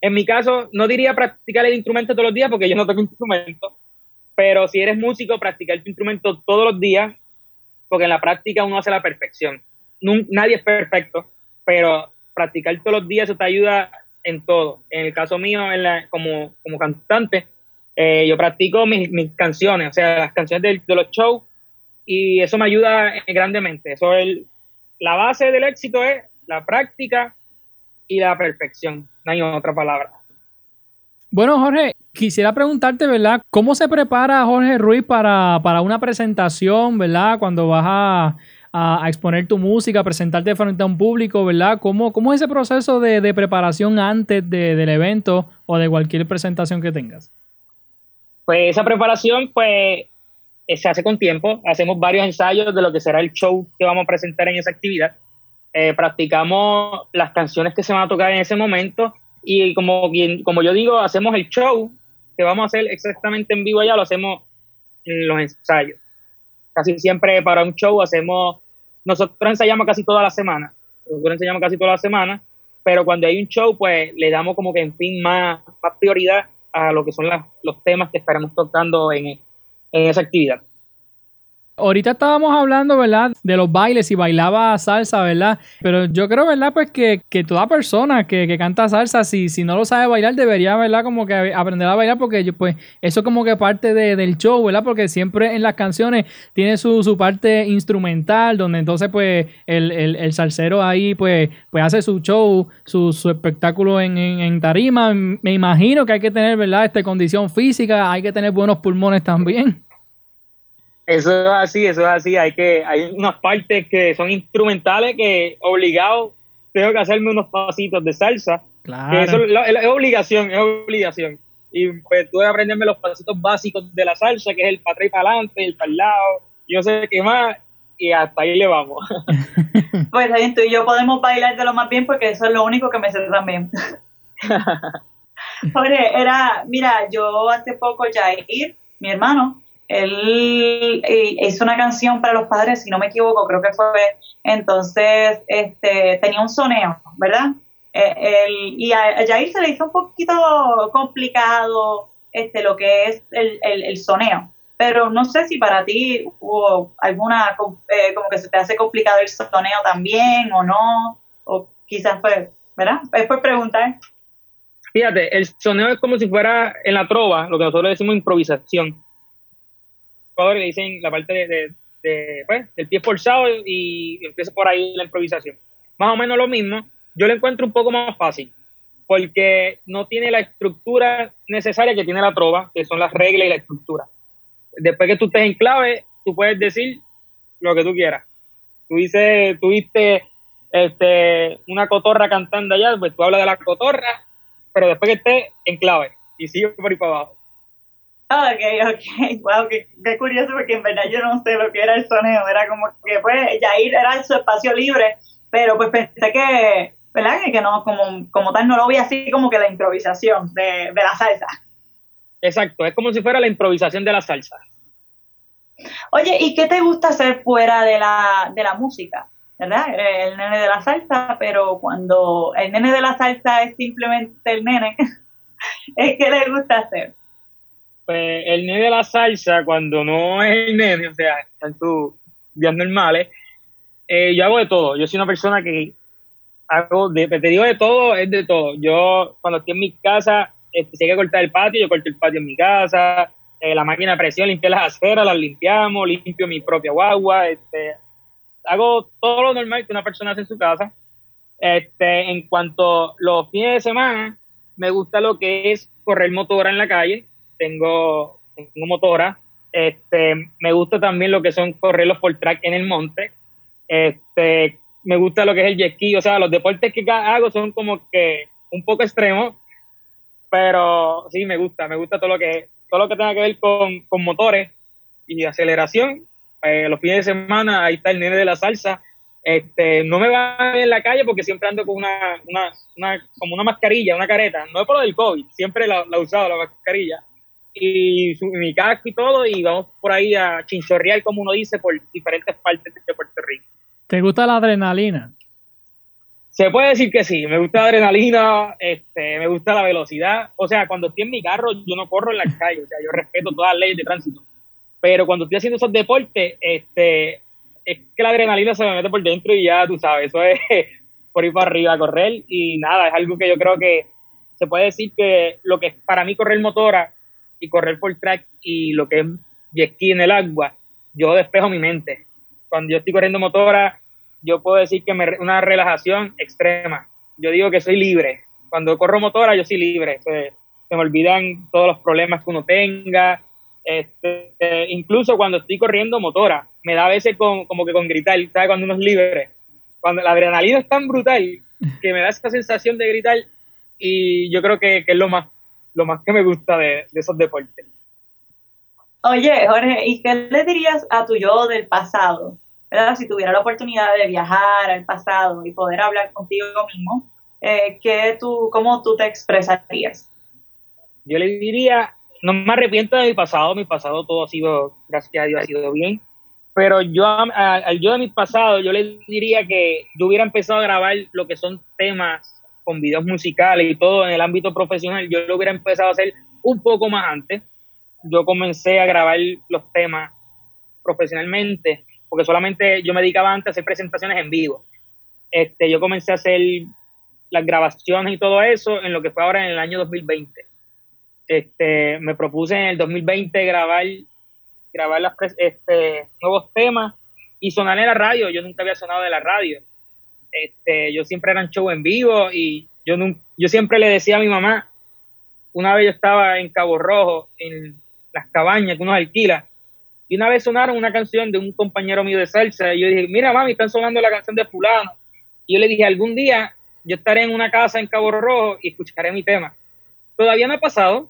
en mi caso, no diría practicar el instrumento todos los días porque yo no toco instrumento, pero si eres músico, practicar tu instrumento todos los días, porque en la práctica uno hace la perfección. nadie es perfecto, pero practicar todos los días eso te ayuda en todo. En el caso mío, como, como cantante, eh, yo practico mis, canciones, o sea, las canciones de, los shows, y eso me ayuda grandemente. Eso es la base del éxito es la práctica y la perfección hay otra palabra. Bueno, Jorge, quisiera preguntarte, ¿verdad? ¿Cómo se prepara Jorge Ruiz para, una presentación, ¿verdad? Cuando vas a, exponer tu música, presentarte frente a un público, ¿verdad? ¿Cómo, cómo es ese proceso de, preparación antes del evento o de cualquier presentación que tengas? Pues esa preparación, pues, eh, se hace con tiempo. Hacemos varios ensayos de lo que será el show que vamos a presentar en esa actividad. Eh, practicamos las canciones que se van a tocar en ese momento y como, como yo digo, hacemos el show que vamos a hacer exactamente en vivo allá, lo hacemos en los ensayos. Casi siempre para un show hacemos, nosotros ensayamos casi toda la semana, nosotros ensayamos casi toda la semana, pero cuando hay un show, pues le damos como que en fin más, más prioridad a lo que son los temas que estaremos tocando en, en esa actividad. Ahorita estábamos hablando, ¿verdad? De los bailes y bailaba salsa, ¿verdad? Pero yo creo, ¿verdad? Pues que, toda persona que, canta salsa, si, si no lo sabe bailar, debería, ¿verdad? Como que aprender a bailar porque pues eso como que parte del show, ¿verdad? Porque siempre en las canciones tiene su, su parte instrumental, donde entonces pues el, el, salsero ahí pues, pues hace su show, su, su espectáculo en, en, tarima. Me imagino que hay que tener, ¿verdad? Este, condición física, hay que tener buenos pulmones también. Eso es así, eso es así. Hay que hay unas partes que son instrumentales que obligado tengo que hacerme unos pasitos de salsa. Claro. eso es, obligación, es obligación. Y pues tuve que aprenderme los pasitos básicos de la salsa, que es el para atrás y para adelante, el para el lado, yo sé qué más, y hasta ahí le vamos. pues ahí tú y yo podemos bailar de lo más bien porque eso es lo único que me sé también. Jorge, era, mira, yo hace poco Jair, mi hermano, él eh, hizo una canción para los padres, si no me equivoco, creo que fue, entonces este, tenía un soneo, ¿verdad? Eh, y a, Jair se le hizo un poquito complicado este, lo que es el, el, soneo, pero no sé si para ti hubo alguna, eh, como que se te hace complicado el soneo también o no, o quizás fue, ¿verdad? Es por preguntar. Fíjate, el soneo es como si fuera en la trova, lo que nosotros decimos improvisación le dicen la parte de, pues, del pie forzado y empieza por ahí la improvisación. Más o menos lo mismo, yo lo encuentro un poco más fácil, porque no tiene la estructura necesaria que tiene la trova, que son las reglas y la estructura. Después que tú estés en clave, tú puedes decir lo que tú quieras. Tú dices, tuviste este, una cotorra cantando allá, pues tú hablas de la cotorra, pero después que esté en clave y sigue por ahí para abajo. Ok, ok, wow, qué, curioso porque en verdad yo no sé lo que era el soneo, era como que pues Jair era su espacio libre, pero pues pensé que, ¿verdad? Que, no, como, como tal no lo vi así como que la improvisación de, de la salsa. Exacto, es como si fuera la improvisación de la salsa. Oye, ¿y qué te gusta hacer fuera de la, de la música? ¿Verdad? El nene de la salsa, pero cuando el nene de la salsa es simplemente el nene, ¿es que le gusta hacer? Pues el nene de la salsa, cuando no es el nene, o sea, en sus días normales, eh, yo hago de todo. Yo soy una persona que hago, de, te digo de todo, es de todo. Yo, cuando estoy en mi casa, este, si hay que cortar el patio, yo corto el patio en mi casa, eh, la máquina de presión, limpié las aceras, las limpiamos, limpio mi propia guagua, este, hago todo lo normal que una persona hace en su casa. Este, en cuanto a los fines de semana, me gusta lo que es correr motora en la calle, tengo, tengo motora, este, me gusta también lo que son correr los por track en el monte, este, me gusta lo que es el jet o sea, los deportes que hago son como que un poco extremos, pero sí, me gusta, me gusta todo lo que todo lo que tenga que ver con, con motores y aceleración. Eh, los fines de semana, ahí está el nene de la salsa. Este, no me va en la calle porque siempre ando con una, una, una como una mascarilla, una careta. No es por lo del COVID, siempre la he usado la mascarilla. Y mi casco y todo, y vamos por ahí a chinchorrear, como uno dice, por diferentes partes de Puerto Rico. ¿Te gusta la adrenalina? Se puede decir que sí, me gusta la adrenalina, este, me gusta la velocidad. O sea, cuando estoy en mi carro, yo no corro en la calle, o sea, yo respeto todas las leyes de tránsito. Pero cuando estoy haciendo esos deportes, este, es que la adrenalina se me mete por dentro y ya, tú sabes, eso es por ir para arriba a correr. Y nada, es algo que yo creo que se puede decir que lo que es para mí correr motora y correr por track y lo que es jet ski en el agua, yo despejo mi mente. Cuando yo estoy corriendo motora, yo puedo decir que me, una relajación extrema. Yo digo que soy libre. Cuando corro motora, yo soy libre. Se, me olvidan todos los problemas que uno tenga. Este, incluso cuando estoy corriendo motora, me da a veces con, como que con gritar, ¿sabes? Cuando uno es libre. Cuando la adrenalina es tan brutal que me da esa sensación de gritar y yo creo que, es lo más, lo más que me gusta de, de esos deportes. Oye, Jorge, ¿y qué le dirías a tu yo del pasado? Si tuviera la oportunidad de viajar al pasado y poder hablar contigo mismo, eh, ¿qué tú, ¿cómo tú te expresarías? Yo le diría, no me arrepiento de mi pasado, mi pasado todo ha sido, gracias a Dios, ha sido bien, pero yo al yo de mi pasado, yo le diría que yo hubiera empezado a grabar lo que son temas con videos musicales y todo en el ámbito profesional, yo lo hubiera empezado a hacer un poco más antes. Yo comencé a grabar los temas profesionalmente porque solamente yo me dedicaba antes a hacer presentaciones en vivo. Este, yo comencé a hacer las grabaciones y todo eso en lo que fue ahora en el año 2020. Este, me propuse en el 2020 grabar, grabar las, este, nuevos temas y sonar en la radio. Yo nunca había sonado en la radio. Este, yo siempre era en show en vivo y yo, yo siempre le decía a mi mamá, una vez yo estaba en Cabo Rojo, en las cabañas que uno alquila, y una vez sonaron una canción de un compañero mío de salsa y yo dije, mira mami, están sonando la canción de fulano. Y yo le dije, algún día yo estaré en una casa en Cabo Rojo y escucharé mi tema. Todavía no ha pasado,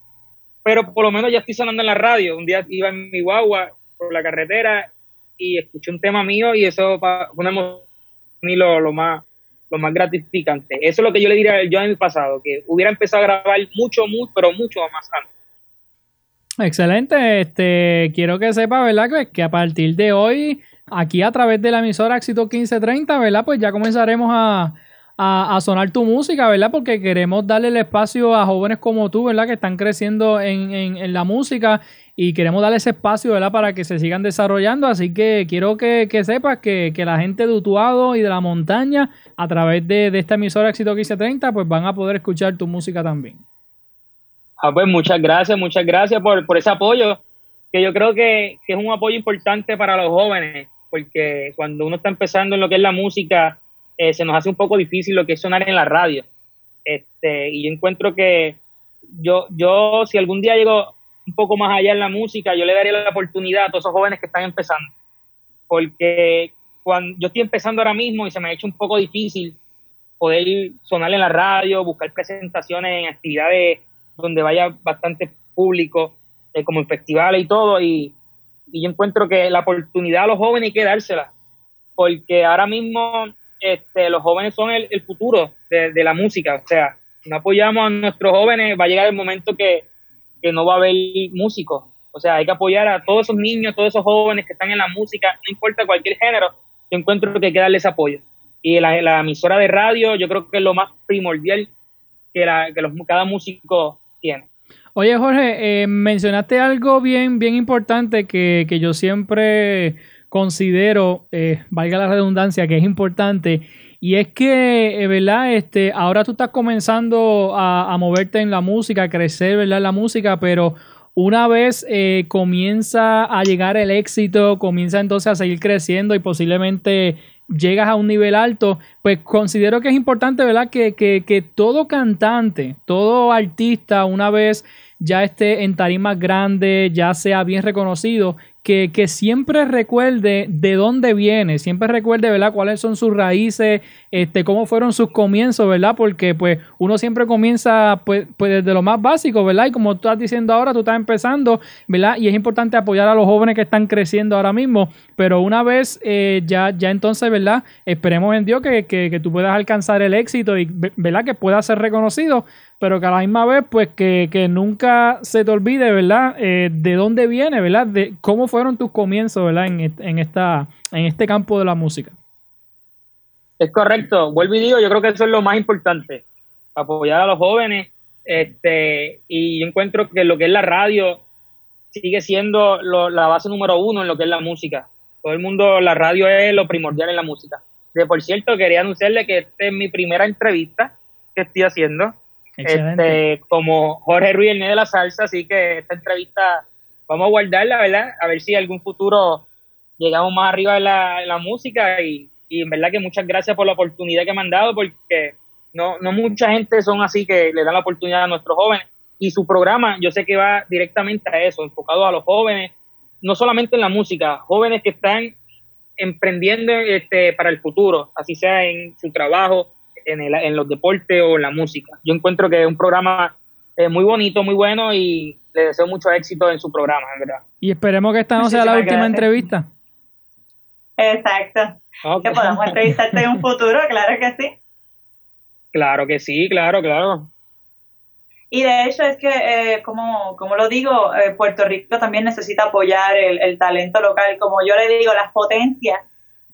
pero por lo menos ya estoy sonando en la radio. Un día iba en mi guagua por la carretera y escuché un tema mío y eso fue una emoción lo, lo, más, lo más gratificante. Eso es lo que yo le diría yo en mi pasado, que hubiera empezado a grabar mucho, mucho, pero mucho más antes. Excelente, este, quiero que sepa, ¿verdad? Que, a partir de hoy, aquí a través de la emisora Éxito 1530, ¿verdad? Pues ya comenzaremos a, sonar tu música, ¿verdad? Porque queremos darle el espacio a jóvenes como tú, ¿verdad? Que están creciendo en, la música y queremos darle ese espacio, ¿verdad? Para que se sigan desarrollando. Así que quiero que, sepas que, la gente de Utuado y de la montaña, a través de, de esta emisora Éxito 1530, pues van a poder escuchar tu música también. Ah, pues muchas gracias, muchas gracias por, por ese apoyo, que yo creo que, que, es un apoyo importante para los jóvenes, porque cuando uno está empezando en lo que es la música, eh, se nos hace un poco difícil lo que es sonar en la radio. Este, y yo encuentro que yo, yo, si algún día llego un poco más allá en la música, yo le daría la oportunidad a todos esos jóvenes que están empezando, porque cuando yo estoy empezando ahora mismo y se me ha hecho un poco difícil poder sonar en la radio, buscar presentaciones en actividades donde vaya bastante público, eh, como en festivales y todo, y, yo encuentro que la oportunidad a los jóvenes hay que dársela, porque ahora mismo este, los jóvenes son el, futuro de, la música, o sea, si no apoyamos a nuestros jóvenes va a llegar el momento que, que no va a haber músicos, o sea, hay que apoyar a todos esos niños, todos esos jóvenes que están en la música, no importa cualquier género, yo encuentro que hay que darles apoyo. Y la, la emisora de radio yo creo que es lo más primordial que, la, que los, cada músico tiene. Oye Jorge, eh, mencionaste algo bien, bien importante que, que yo siempre considero, eh, valga la redundancia, que es importante. Y es que, eh, ¿verdad? Este, ahora tú estás comenzando a, moverte en la música, a crecer, ¿verdad? En la música, pero una vez eh, comienza a llegar el éxito, comienza entonces a seguir creciendo y posiblemente llegas a un nivel alto, pues considero que es importante, ¿verdad? Que, que, que todo cantante, todo artista, una vez ya esté en tarimas grandes, ya sea bien reconocido, que, siempre recuerde de dónde viene, siempre recuerde, ¿verdad? Cuáles son sus raíces, este, cómo fueron sus comienzos, ¿verdad? Porque pues uno siempre comienza pues, pues desde lo más básico, ¿verdad? Y como estás diciendo ahora, tú estás empezando, ¿verdad? Y es importante apoyar a los jóvenes que están creciendo ahora mismo, pero una vez eh, ya, ya entonces, ¿verdad? Esperemos en Dios que, que, que tú puedas alcanzar el éxito y, ¿verdad? Que puedas ser reconocido pero que a la misma vez, pues que, nunca se te olvide, ¿verdad? Eh, de dónde viene, ¿verdad? De cómo fueron tus comienzos, ¿verdad? En, esta, en este campo de la música. Es correcto, vuelvo y digo, yo creo que eso es lo más importante, apoyar a los jóvenes, este, y yo encuentro que lo que es la radio sigue siendo la base número uno en lo que es la música. Todo el mundo, la radio es lo primordial en la música. De por cierto, quería anunciarle que esta es mi primera entrevista que estoy haciendo este, como Jorge Ruiz, el de la salsa, así que esta entrevista vamos a guardarla, ¿verdad? A ver si algún futuro llegamos más arriba de la, música y, en verdad que muchas gracias por la oportunidad que me han dado porque no, no mucha gente son así que le dan la oportunidad a nuestros jóvenes y su programa yo sé que va directamente a eso, enfocado a los jóvenes, no solamente en la música, jóvenes que están emprendiendo este, para el futuro, así sea en su trabajo, en, los deportes o en la música. Yo encuentro que es un programa eh, muy bonito, muy bueno y le deseo mucho éxito en su programa, en verdad. Y esperemos que esta no sea la última entrevista. Exacto. Que podamos entrevistarte en un futuro, claro que sí. Claro que sí, claro, claro. Y de hecho es que, eh, como, como lo digo, eh, Puerto Rico también necesita apoyar el, el, talento local, como yo le digo, las potencias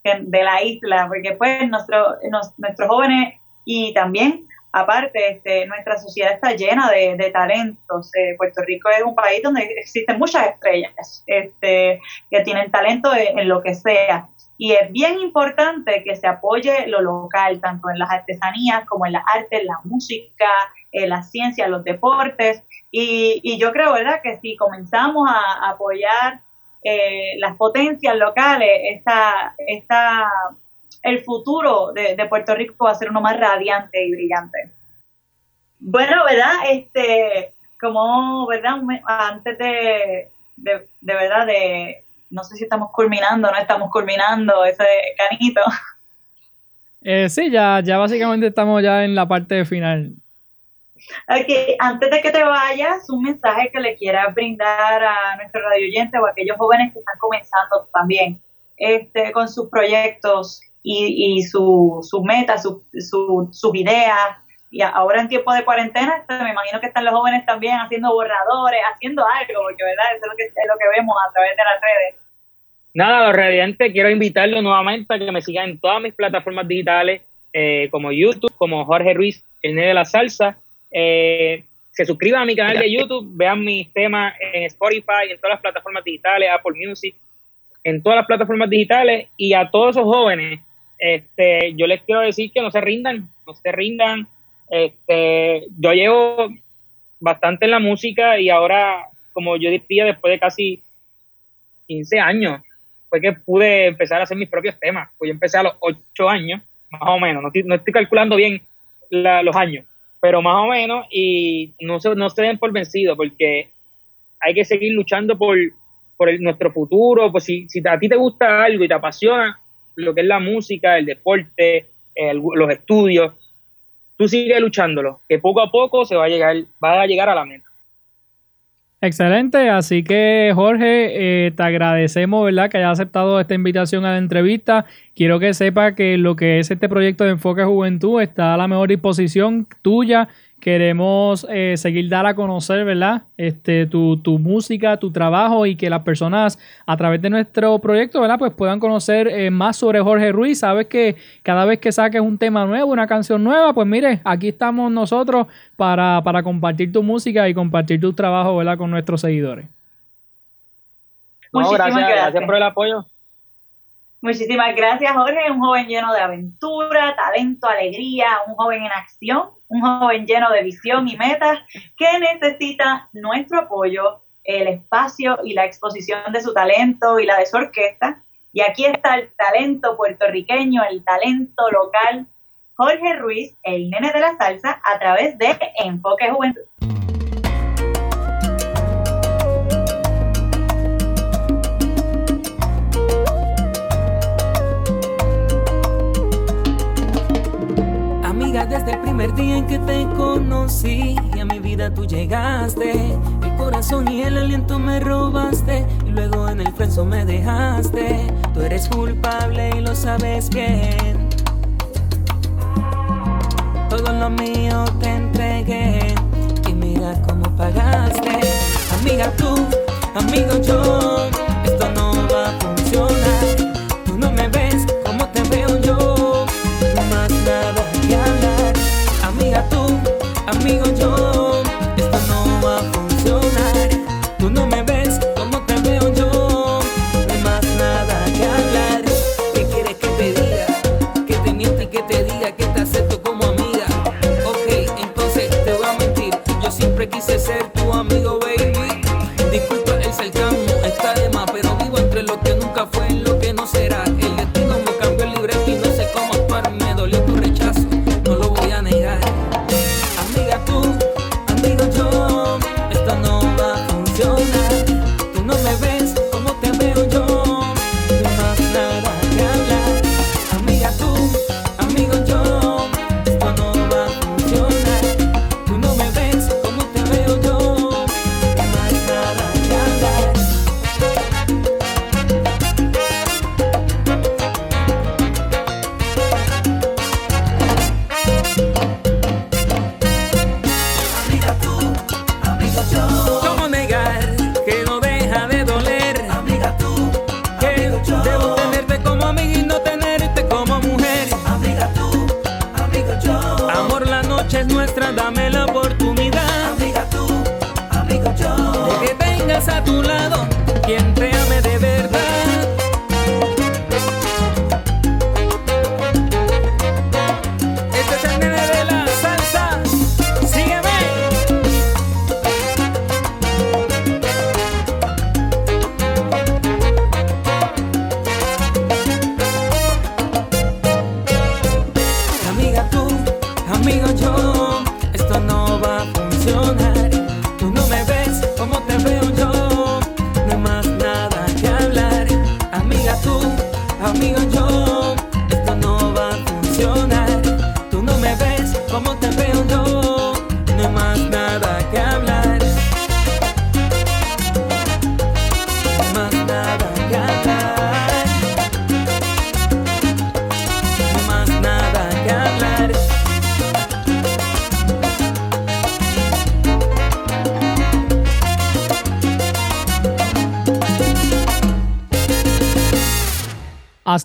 de la isla, porque pues nuestro, nuestros jóvenes y también, aparte, este, nuestra sociedad está llena de, talentos. Eh, Puerto Rico es un país donde existen muchas estrellas este, que tienen talento en, lo que sea. Y es bien importante que se apoye lo local, tanto en las artesanías como en las artes, la música, en la ciencia, los deportes. Y, y yo creo, ¿verdad?, que si comenzamos a apoyar eh, las potencias locales, esta, esta, el futuro de, Puerto Rico va a ser uno más radiante y brillante. Bueno, ¿verdad? Este, como, ¿verdad? Antes de, de, verdad, de, no sé si estamos culminando, no estamos culminando ese canito. Eh, sí, ya, ya básicamente estamos ya en la parte final. Ok, antes de que te vayas, un mensaje que le quieras brindar a nuestro radio oyente o a aquellos jóvenes que están comenzando también este, con sus proyectos y, y sus metas, su, sus ideas. Y ahora en tiempo de cuarentena, este, me imagino que están los jóvenes también haciendo borradores, haciendo algo, porque ¿verdad? eso es lo que, es lo que vemos a través de las redes. Nada, los radiantes, quiero invitarlos nuevamente a que me sigan en todas mis plataformas digitales, eh, como YouTube, como Jorge Ruiz, el de la salsa, eh, se suscriban a mi canal de YouTube, vean mis temas en Spotify, en todas las plataformas digitales, Apple Music, en todas las plataformas digitales y a todos esos jóvenes, este, yo les quiero decir que no se rindan, no se rindan. Este, yo llevo bastante en la música y ahora, como yo diría, después de casi 15 años, fue que pude empezar a hacer mis propios temas. Pues yo empecé a los 8 años, más o menos, no estoy, calculando bien los años, pero más o menos, y no se, no se den por vencidos, porque hay que seguir luchando por, por nuestro futuro, pues si a ti te gusta algo y te apasiona, lo que es la música, el deporte, los estudios, tú sigues luchándolo, que poco a poco se va a llegar, va a llegar a la meta. Excelente, así que Jorge, eh, te agradecemos, ¿verdad? Que hayas aceptado esta invitación a la entrevista. Quiero que sepa que lo que es este proyecto de Enfoque Juventud está a la mejor disposición tuya queremos eh, seguir dar a conocer, ¿verdad? Este, tu, tu, música, tu trabajo y que las personas a través de nuestro proyecto, ¿verdad? Pues puedan conocer eh, más sobre Jorge Ruiz. Sabes que cada vez que saques un tema nuevo, una canción nueva, pues mire, aquí estamos nosotros para, para compartir tu música y compartir tu trabajo, ¿verdad? Con nuestros seguidores. No, gracias, gracias por el apoyo. Muchísimas gracias, Jorge. Un joven lleno de aventura, talento, alegría, un joven en acción, un joven lleno de visión y metas que necesita nuestro apoyo, el espacio y la exposición de su talento y la de su orquesta. Y aquí está el talento puertorriqueño, el talento local. Jorge Ruiz, el nene de la salsa, a través de Enfoque Juventud. Desde el primer día en que te conocí y a mi vida tú llegaste. El corazón y el aliento me robaste y luego en el frenzo me dejaste. Tú eres culpable y lo sabes bien. Todo lo mío te entregué y mira cómo pagaste. Amiga tú, amigo yo, amigo yo,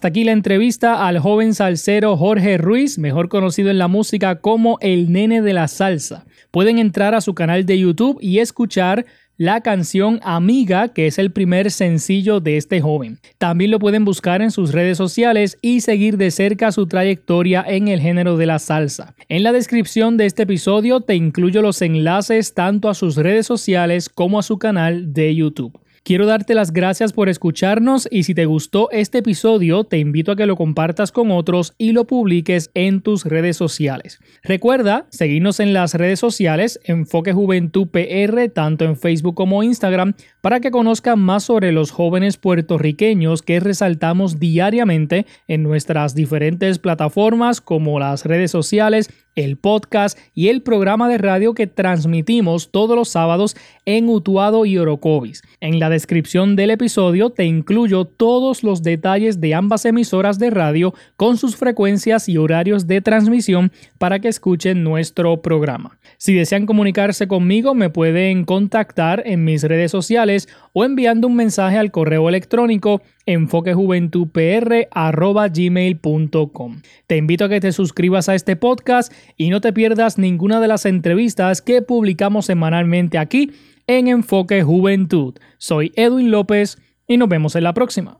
aquí la entrevista al joven salsero Jorge Ruiz, mejor conocido en la música como el nene de la salsa. Pueden entrar a su canal de YouTube y escuchar la canción Amiga, que es el primer sencillo de este joven. También lo pueden buscar en sus redes sociales y seguir de cerca su trayectoria en el género de la salsa. En la descripción de este episodio te incluyo los enlaces tanto a sus redes sociales como a su canal de YouTube. Quiero darte las gracias por escucharnos y si te gustó este episodio, te invito a que lo compartas con otros y lo publiques en tus redes sociales. Recuerda seguirnos en las redes sociales Enfoque Juventud PR, tanto en Facebook como Instagram, para que conozcan más sobre los jóvenes puertorriqueños que resaltamos diariamente en nuestras diferentes plataformas como las redes sociales, el podcast y el programa de radio que transmitimos todos los sábados en Utuado y Orocovis. En la descripción del episodio te incluyo todos los detalles de ambas emisoras de radio con sus frecuencias y horarios de transmisión para que escuchen nuestro programa. Si desean comunicarse conmigo me pueden contactar en mis redes sociales o enviando un mensaje al correo electrónico enfoquejuventudpr.gmail.com. Te invito a que te suscribas a este podcast y no te pierdas ninguna de las entrevistas que publicamos semanalmente aquí en Enfoque Juventud. Soy Edwin López y nos vemos en la próxima.